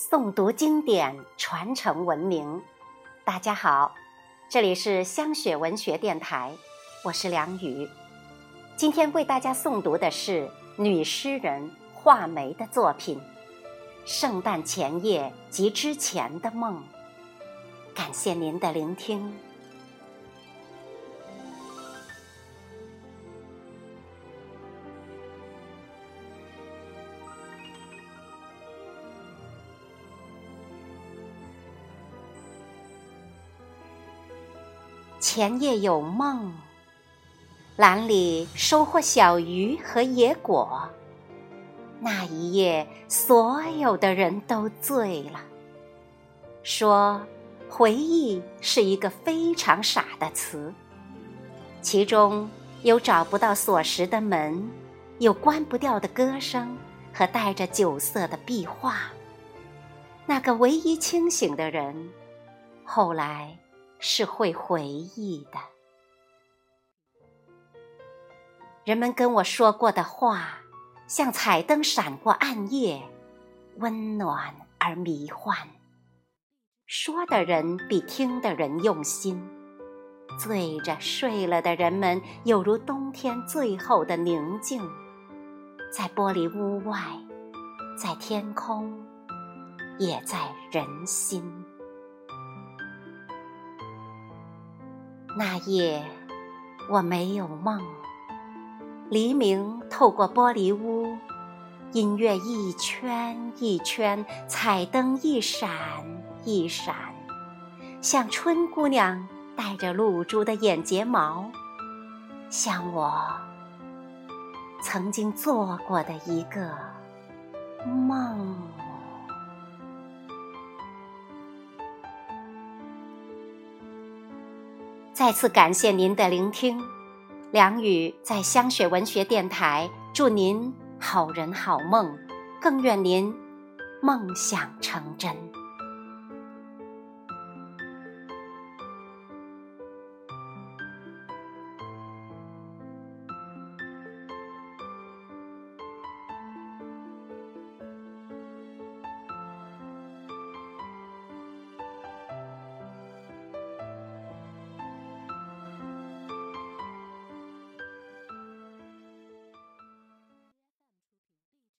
诵读经典，传承文明。大家好，这里是香雪文学电台，我是梁宇。今天为大家诵读的是女诗人画眉的作品《圣诞前夜及之前的梦》。感谢您的聆听。前夜有梦，篮里收获小鱼和野果。那一夜，所有的人都醉了，说回忆是一个非常傻的词。其中有找不到锁匙的门，有关不掉的歌声和带着酒色的壁画。那个唯一清醒的人，后来。是会回忆的。人们跟我说过的话，像彩灯闪过暗夜，温暖而迷幻。说的人比听的人用心。醉着睡了的人们，有如冬天最后的宁静，在玻璃屋外，在天空，也在人心。那夜，我没有梦。黎明透过玻璃屋，音乐一圈一圈，彩灯一闪一闪，像春姑娘戴着露珠的眼睫毛，像我曾经做过的一个梦。再次感谢您的聆听，梁宇在香雪文学电台祝您好人好梦，更愿您梦想成真。